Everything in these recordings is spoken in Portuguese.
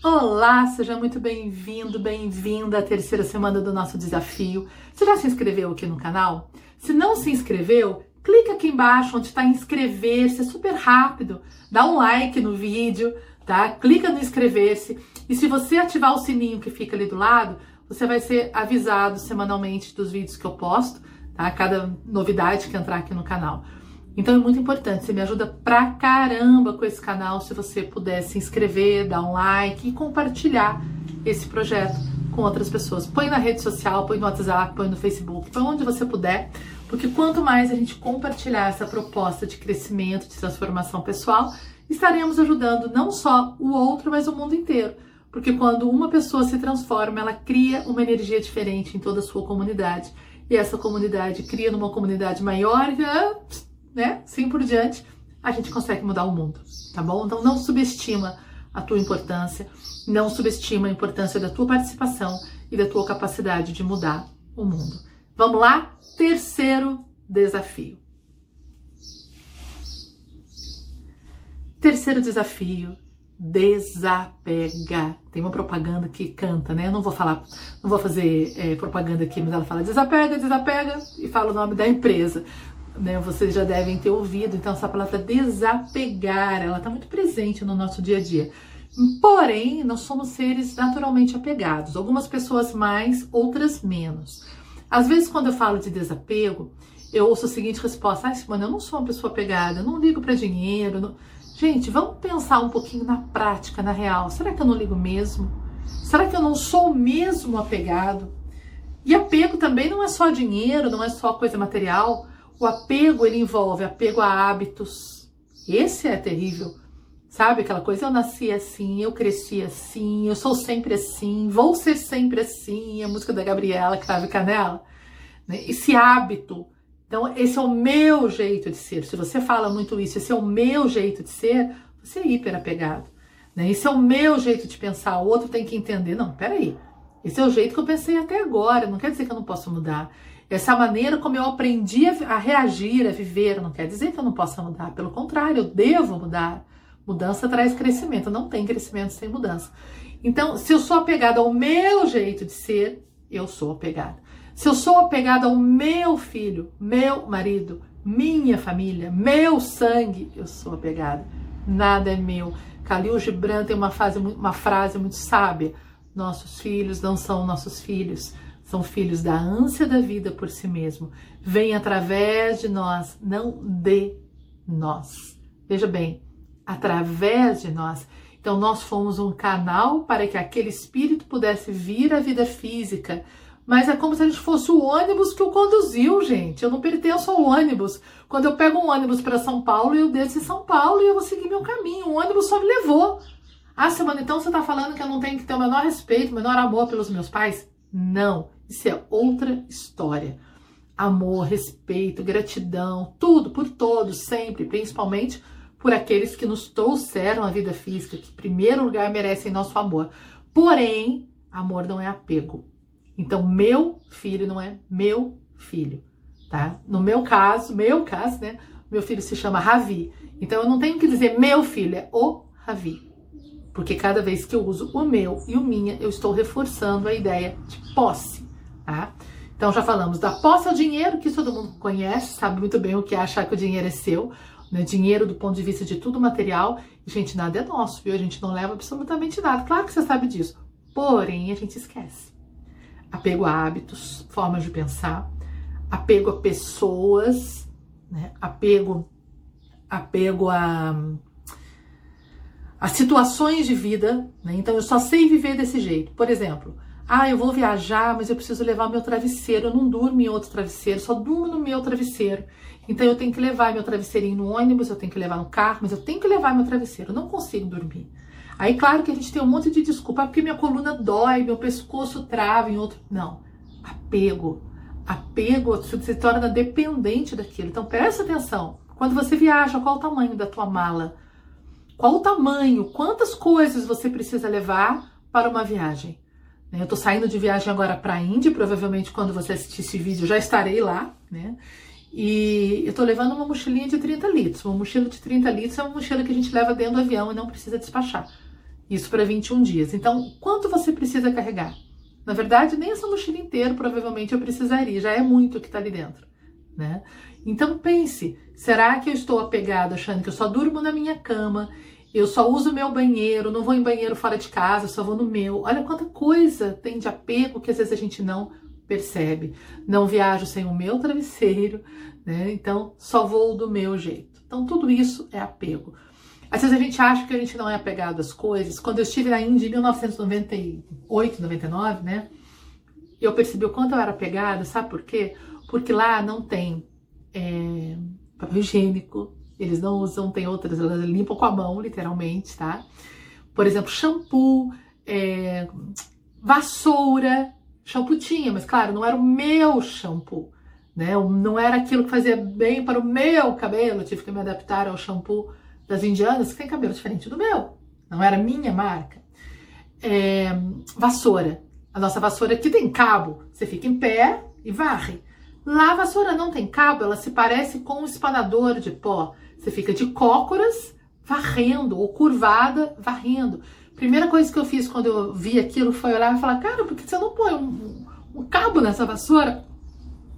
Olá, seja muito bem-vindo, bem-vinda à terceira semana do nosso desafio. Você já se inscreveu aqui no canal? Se não se inscreveu, clica aqui embaixo onde está inscrever-se, é super rápido. Dá um like no vídeo, tá? Clica no inscrever-se. E se você ativar o sininho que fica ali do lado, você vai ser avisado semanalmente dos vídeos que eu posto, tá? Cada novidade que entrar aqui no canal. Então é muito importante, você me ajuda pra caramba com esse canal se você puder se inscrever, dar um like e compartilhar esse projeto com outras pessoas. Põe na rede social, põe no WhatsApp, põe no Facebook, põe onde você puder, porque quanto mais a gente compartilhar essa proposta de crescimento, de transformação pessoal, estaremos ajudando não só o outro, mas o mundo inteiro. Porque quando uma pessoa se transforma, ela cria uma energia diferente em toda a sua comunidade. E essa comunidade cria numa comunidade maior, né? Assim por diante, a gente consegue mudar o mundo, tá bom? Então não subestima a tua importância, não subestima a importância da tua participação e da tua capacidade de mudar o mundo. Vamos lá? Terceiro desafio. Terceiro desafio, desapega. Tem uma propaganda que canta, né? Eu não vou falar, não vou fazer é, propaganda aqui, mas ela fala desapega, desapega e fala o nome da empresa né, vocês já devem ter ouvido. Então, essa palavra desapegar, ela está muito presente no nosso dia a dia. Porém, nós somos seres naturalmente apegados. Algumas pessoas mais, outras menos. Às vezes, quando eu falo de desapego, eu ouço a seguinte resposta: Ah, Simone, eu não sou uma pessoa apegada, eu não ligo para dinheiro. Não... Gente, vamos pensar um pouquinho na prática, na real. Será que eu não ligo mesmo? Será que eu não sou mesmo apegado? E apego também não é só dinheiro, não é só coisa material. O apego ele envolve apego a hábitos. Esse é terrível. Sabe aquela coisa? Eu nasci assim, eu cresci assim, eu sou sempre assim, vou ser sempre assim. A música da Gabriela Crave Canela. Né? Esse hábito. Então, esse é o meu jeito de ser. Se você fala muito isso, esse é o meu jeito de ser, você é hiper apegado. Né? Esse é o meu jeito de pensar. O outro tem que entender. Não, peraí. Esse é o jeito que eu pensei até agora. Não quer dizer que eu não posso mudar. Essa maneira como eu aprendi a, reagir, a viver, não quer dizer que eu não possa mudar. Pelo contrário, eu devo mudar. Mudança traz crescimento. Não tem crescimento sem mudança. Então, se eu sou apegada ao meu jeito de ser, eu sou apegada. Se eu sou apegada ao meu filho, meu marido, minha família, meu sangue, eu sou apegada. Nada é meu. Khalil Gibran tem uma, uma frase muito sábia: nossos filhos não são nossos filhos são filhos da ânsia da vida por si mesmo. Vem através de nós, não de nós. Veja bem, através de nós. Então, nós fomos um canal para que aquele espírito pudesse vir à vida física. Mas é como se a gente fosse o ônibus que o conduziu, gente. Eu não pertenço ao ônibus. Quando eu pego um ônibus para São Paulo, eu desço em São Paulo e eu vou seguir meu caminho. O ônibus só me levou. Ah, semana, então você está falando que eu não tenho que ter o menor respeito, o menor amor pelos meus pais? Não. Isso é outra história. Amor, respeito, gratidão, tudo por todos, sempre, principalmente por aqueles que nos trouxeram a vida física, que em primeiro lugar merecem nosso amor. Porém, amor não é apego. Então, meu filho não é meu filho, tá? No meu caso, meu caso, né? Meu filho se chama Ravi. Então, eu não tenho que dizer meu filho, é o Ravi. Porque cada vez que eu uso o meu e o minha, eu estou reforçando a ideia de posse. Tá? Então já falamos da posse ao dinheiro, que todo mundo conhece, sabe muito bem o que é achar que o dinheiro é seu. Né? Dinheiro do ponto de vista de tudo material. E, gente, nada é nosso, viu? A gente não leva absolutamente nada. Claro que você sabe disso. Porém, a gente esquece. Apego a hábitos, formas de pensar, apego a pessoas, né? apego, apego a, a situações de vida. Né? Então, eu só sei viver desse jeito. Por exemplo, ah, eu vou viajar, mas eu preciso levar meu travesseiro. Eu não durmo em outro travesseiro, só durmo no meu travesseiro. Então eu tenho que levar meu travesseirinho no ônibus, eu tenho que levar no carro, mas eu tenho que levar meu travesseiro. Eu não consigo dormir. Aí, claro que a gente tem um monte de desculpa, ah, porque minha coluna dói, meu pescoço trava em outro. Não. Apego. Apego, você se torna dependente daquilo. Então presta atenção. Quando você viaja, qual o tamanho da tua mala? Qual o tamanho? Quantas coisas você precisa levar para uma viagem? Eu estou saindo de viagem agora para a Índia, provavelmente quando você assistir esse vídeo já estarei lá, né? E eu estou levando uma mochilinha de 30 litros. Uma mochila de 30 litros é uma mochila que a gente leva dentro do avião e não precisa despachar. Isso para 21 dias. Então, quanto você precisa carregar? Na verdade, nem essa mochila inteira provavelmente eu precisaria, já é muito que está ali dentro, né? Então pense, será que eu estou apegado achando que eu só durmo na minha cama, eu só uso meu banheiro, não vou em banheiro fora de casa, só vou no meu. Olha quanta coisa tem de apego que às vezes a gente não percebe. Não viajo sem o meu travesseiro, né? Então só vou do meu jeito. Então tudo isso é apego. Às vezes a gente acha que a gente não é apegado às coisas. Quando eu estive na Índia em 1998, 99, né? Eu percebi o quanto eu era apegada, sabe por quê? Porque lá não tem é, papel higiênico, eles não usam, tem outras, elas limpam com a mão, literalmente, tá? Por exemplo, shampoo, é, vassoura, shampoo tinha, mas claro, não era o meu shampoo, né? Não era aquilo que fazia bem para o meu cabelo, eu tive que me adaptar ao shampoo das indianas, que tem cabelo diferente do meu, não era minha marca. É, vassoura, a nossa vassoura aqui tem cabo, você fica em pé e varre. Lá a vassoura não tem cabo, ela se parece com um espanador de pó. Você fica de cócoras varrendo, ou curvada varrendo. Primeira coisa que eu fiz quando eu vi aquilo foi olhar e falar, cara, por que você não põe um, um, cabo nessa vassoura?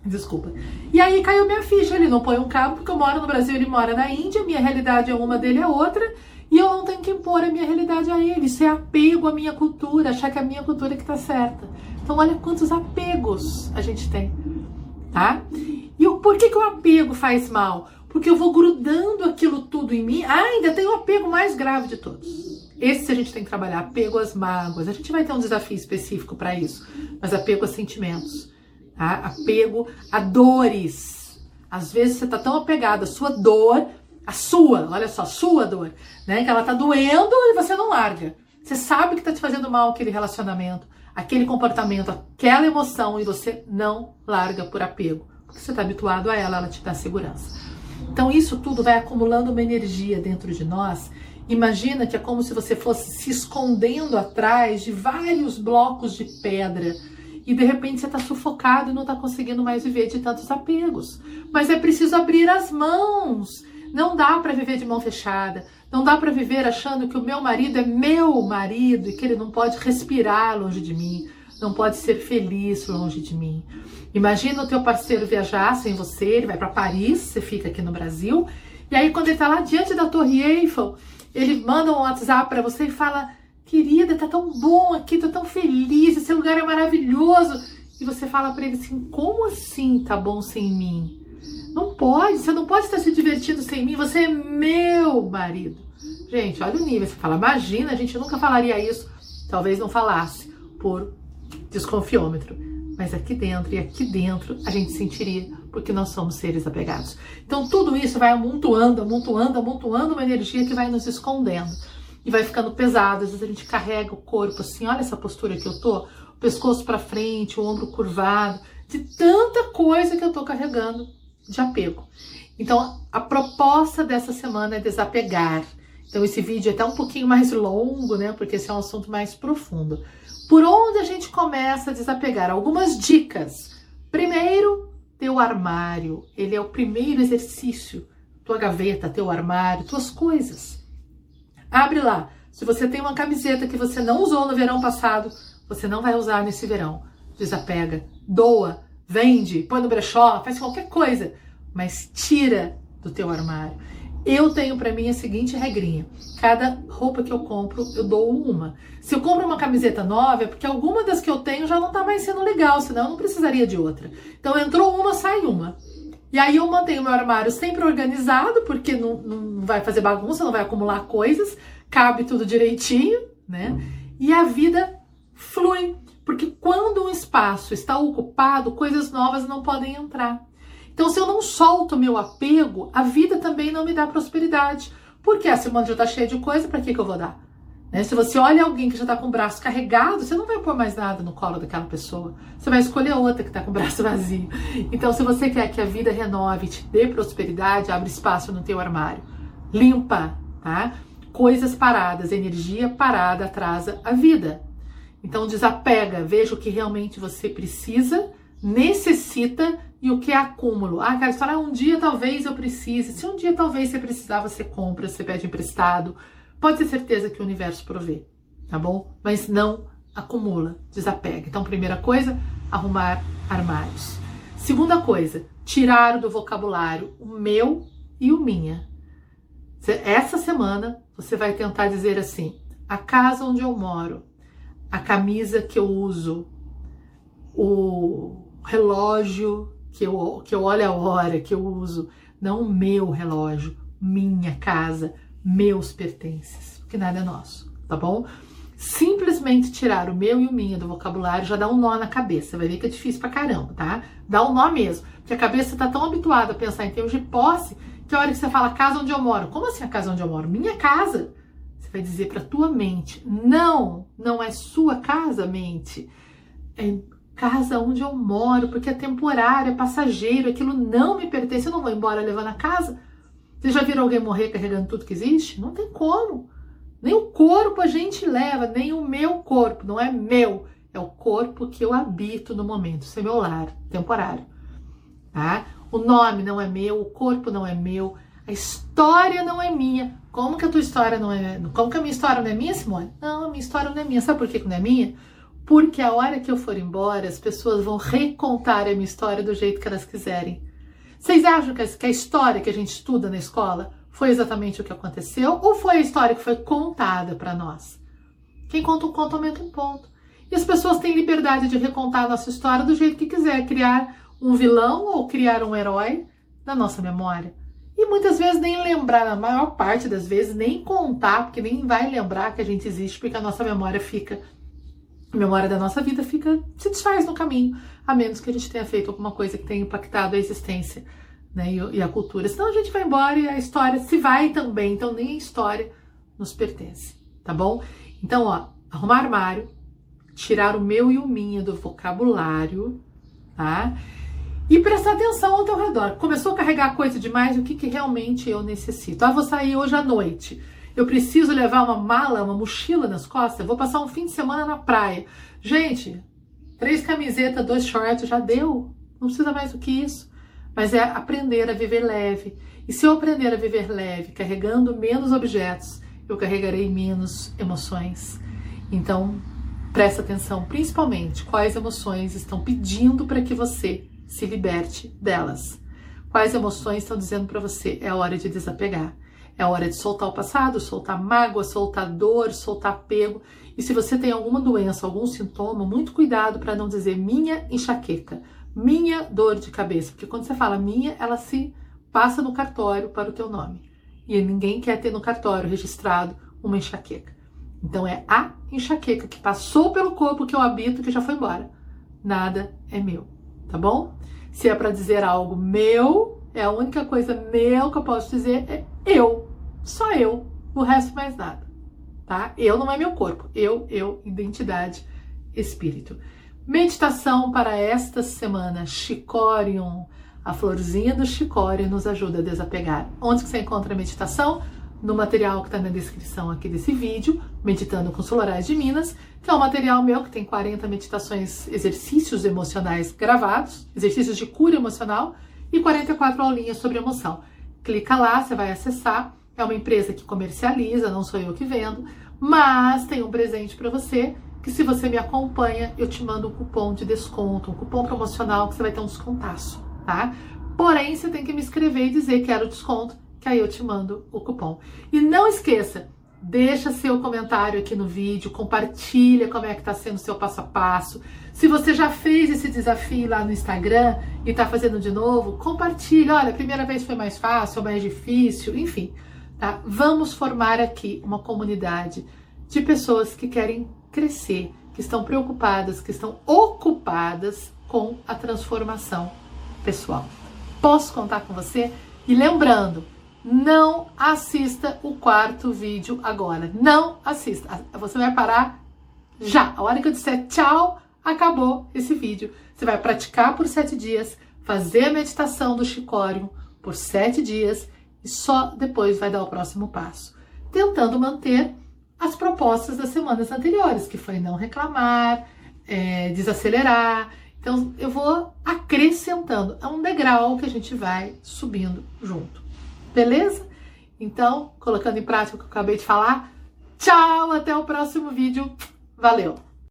Desculpa. E aí caiu minha ficha, ele não põe um cabo, porque eu moro no Brasil, ele mora na Índia, minha realidade é uma, dele é outra, e eu não tenho que impor a minha realidade a ele. Isso é apego à minha cultura, achar que é a minha cultura é que tá certa. Então olha quantos apegos a gente tem, tá? E o, por que, que o apego faz mal? porque eu vou grudando aquilo tudo em mim. Ah, ainda tem o apego mais grave de todos. Esse a gente tem que trabalhar, apego às mágoas. A gente vai ter um desafio específico para isso, mas apego a sentimentos, tá? apego a dores. Às vezes você está tão apegado à sua dor, a sua, olha só, sua dor, né? Que ela tá doendo e você não larga. Você sabe que tá te fazendo mal aquele relacionamento, aquele comportamento, aquela emoção e você não larga por apego, porque você está habituado a ela, ela te dá segurança. Então isso tudo vai acumulando uma energia dentro de nós. Imagina que é como se você fosse se escondendo atrás de vários blocos de pedra e de repente você está sufocado e não está conseguindo mais viver de tantos apegos. Mas é preciso abrir as mãos. Não dá para viver de mão fechada. Não dá para viver achando que o meu marido é meu marido e que ele não pode respirar longe de mim, não pode ser feliz longe de mim. Imagina o teu parceiro viajar sem você, ele vai para Paris, você fica aqui no Brasil, e aí quando ele tá lá diante da Torre Eiffel, ele manda um WhatsApp para você e fala: "Querida, tá tão bom aqui, tô tão feliz, esse lugar é maravilhoso". E você fala para ele assim: "Como assim tá bom sem mim?" Não pode, você não pode estar se divertindo sem mim, você é meu marido. Gente, olha o nível, você fala: "Imagina, a gente nunca falaria isso". Talvez não falasse por desconfiômetro mas aqui dentro e aqui dentro a gente sentiria, porque nós somos seres apegados. Então tudo isso vai amontoando, amontoando, amontoando uma energia que vai nos escondendo e vai ficando pesado. Às vezes a gente carrega o corpo assim, olha essa postura que eu tô, o pescoço para frente, o ombro curvado, de tanta coisa que eu tô carregando de apego. Então a proposta dessa semana é desapegar. Então esse vídeo é até um pouquinho mais longo, né? Porque esse é um assunto mais profundo. Por onde a gente começa a desapegar? Algumas dicas. Primeiro, teu armário. Ele é o primeiro exercício. Tua gaveta, teu armário, tuas coisas. Abre lá. Se você tem uma camiseta que você não usou no verão passado, você não vai usar nesse verão. Desapega, doa, vende, põe no brechó, faz qualquer coisa, mas tira do teu armário. Eu tenho para mim a seguinte regrinha: cada roupa que eu compro, eu dou uma. Se eu compro uma camiseta nova, é porque alguma das que eu tenho já não tá mais sendo legal, senão eu não precisaria de outra. Então entrou uma, sai uma. E aí eu mantenho meu armário sempre organizado, porque não, não vai fazer bagunça, não vai acumular coisas, cabe tudo direitinho, né? E a vida flui, porque quando um espaço está ocupado, coisas novas não podem entrar. Então, se eu não solto meu apego, a vida também não me dá prosperidade. Porque a semana já está cheia de coisa, para que, que eu vou dar? Né? Se você olha alguém que já está com o braço carregado, você não vai pôr mais nada no colo daquela pessoa. Você vai escolher outra que está com o braço vazio. Então, se você quer que a vida renove, te dê prosperidade, abre espaço no teu armário. Limpa, tá? Coisas paradas, energia parada atrasa a vida. Então, desapega, veja o que realmente você precisa, necessita e o que é acúmulo? Ah, cara, falar um dia talvez eu precise. Se um dia talvez você precisar, você compra, você pede emprestado. Pode ter certeza que o universo provê, tá bom? Mas não acumula, desapega. Então, primeira coisa, arrumar armários. Segunda coisa, tirar do vocabulário o meu e o minha. Essa semana você vai tentar dizer assim: a casa onde eu moro, a camisa que eu uso, o relógio que eu, que eu olho a hora que eu uso, não o meu relógio, minha casa, meus pertences, porque nada é nosso, tá bom? Simplesmente tirar o meu e o minha do vocabulário já dá um nó na cabeça. Vai ver que é difícil pra caramba, tá? Dá um nó mesmo. Porque a cabeça tá tão habituada a pensar em termos de posse que a hora que você fala casa onde eu moro, como assim a casa onde eu moro? Minha casa. Você vai dizer pra tua mente: não, não é sua casa, mente. É casa onde eu moro, porque é temporário, é passageiro, aquilo não me pertence, eu não vou embora levando a casa. Você já viram alguém morrer carregando tudo que existe? Não tem como. Nem o corpo a gente leva, nem o meu corpo, não é meu, é o corpo que eu habito no momento, isso é meu lar, temporário. Tá? O nome não é meu, o corpo não é meu, a história não é minha. Como que a tua história não é Como que a minha história não é minha, Simone? Não, a minha história não é minha. Sabe por que não é minha? Porque a hora que eu for embora, as pessoas vão recontar a minha história do jeito que elas quiserem. Vocês acham que a história que a gente estuda na escola foi exatamente o que aconteceu ou foi a história que foi contada para nós? Quem conta um conto aumenta um ponto. E as pessoas têm liberdade de recontar a nossa história do jeito que quiser, criar um vilão ou criar um herói na nossa memória. E muitas vezes nem lembrar, na maior parte das vezes, nem contar, porque nem vai lembrar que a gente existe, porque a nossa memória fica, a memória da nossa vida fica, se desfaz no caminho a menos que a gente tenha feito alguma coisa que tenha impactado a existência né, e, a cultura. Senão a gente vai embora e a história se vai também, então nem a história nos pertence, tá bom? Então, ó, arrumar armário, tirar o meu e o minha do vocabulário, tá? E prestar atenção ao teu redor. Começou a carregar coisa demais, o que, que realmente eu necessito? Ah, vou sair hoje à noite. Eu preciso levar uma mala, uma mochila nas costas. Vou passar um fim de semana na praia. Gente, Três camisetas, dois shorts, já deu. Não precisa mais do que isso. Mas é aprender a viver leve. E se eu aprender a viver leve, carregando menos objetos, eu carregarei menos emoções. Então, presta atenção, principalmente quais emoções estão pedindo para que você se liberte delas. Quais emoções estão dizendo para você é hora de desapegar. É hora de soltar o passado, soltar mágoa, soltar dor, soltar apego. E se você tem alguma doença, algum sintoma, muito cuidado para não dizer minha enxaqueca, minha dor de cabeça, porque quando você fala minha, ela se passa no cartório para o teu nome. E ninguém quer ter no cartório registrado uma enxaqueca. Então é a enxaqueca que passou pelo corpo que eu habito que já foi embora. Nada é meu, tá bom? Se é para dizer algo meu, é a única coisa meu que eu posso dizer é eu. Só eu, o resto mais nada, tá? Eu não é meu corpo, eu, eu, identidade, espírito. Meditação para esta semana, Chicorium. A florzinha do chicório nos ajuda a desapegar. Onde que você encontra a meditação? No material que está na descrição aqui desse vídeo, Meditando com Solarais de Minas, que é um material meu que tem 40 meditações, exercícios emocionais gravados, exercícios de cura emocional e 44 aulinhas sobre emoção. Clica lá, você vai acessar é uma empresa que comercializa, não sou eu que vendo, mas tem um presente para você que se você me acompanha, eu te mando um cupom de desconto, um cupom promocional que você vai ter um descontaço, tá? Porém, você tem que me escrever e dizer quero desconto, que aí eu te mando o cupom. E não esqueça, deixa seu comentário aqui no vídeo, compartilha como é que tá sendo o seu passo a passo. Se você já fez esse desafio lá no Instagram e tá fazendo de novo, compartilha. Olha, a primeira vez foi mais fácil, mais difícil, enfim. Tá? Vamos formar aqui uma comunidade de pessoas que querem crescer, que estão preocupadas, que estão ocupadas com a transformação pessoal. Posso contar com você? E lembrando, não assista o quarto vídeo agora. Não assista. Você vai parar já. A hora que eu disser tchau, acabou esse vídeo. Você vai praticar por sete dias, fazer a meditação do chicório por sete dias e só depois vai dar o próximo passo, tentando manter as propostas das semanas anteriores, que foi não reclamar, é, desacelerar. Então eu vou acrescentando, é um degrau que a gente vai subindo junto, beleza? Então, colocando em prática o que eu acabei de falar, Tchau, até o próximo vídeo. Valeu!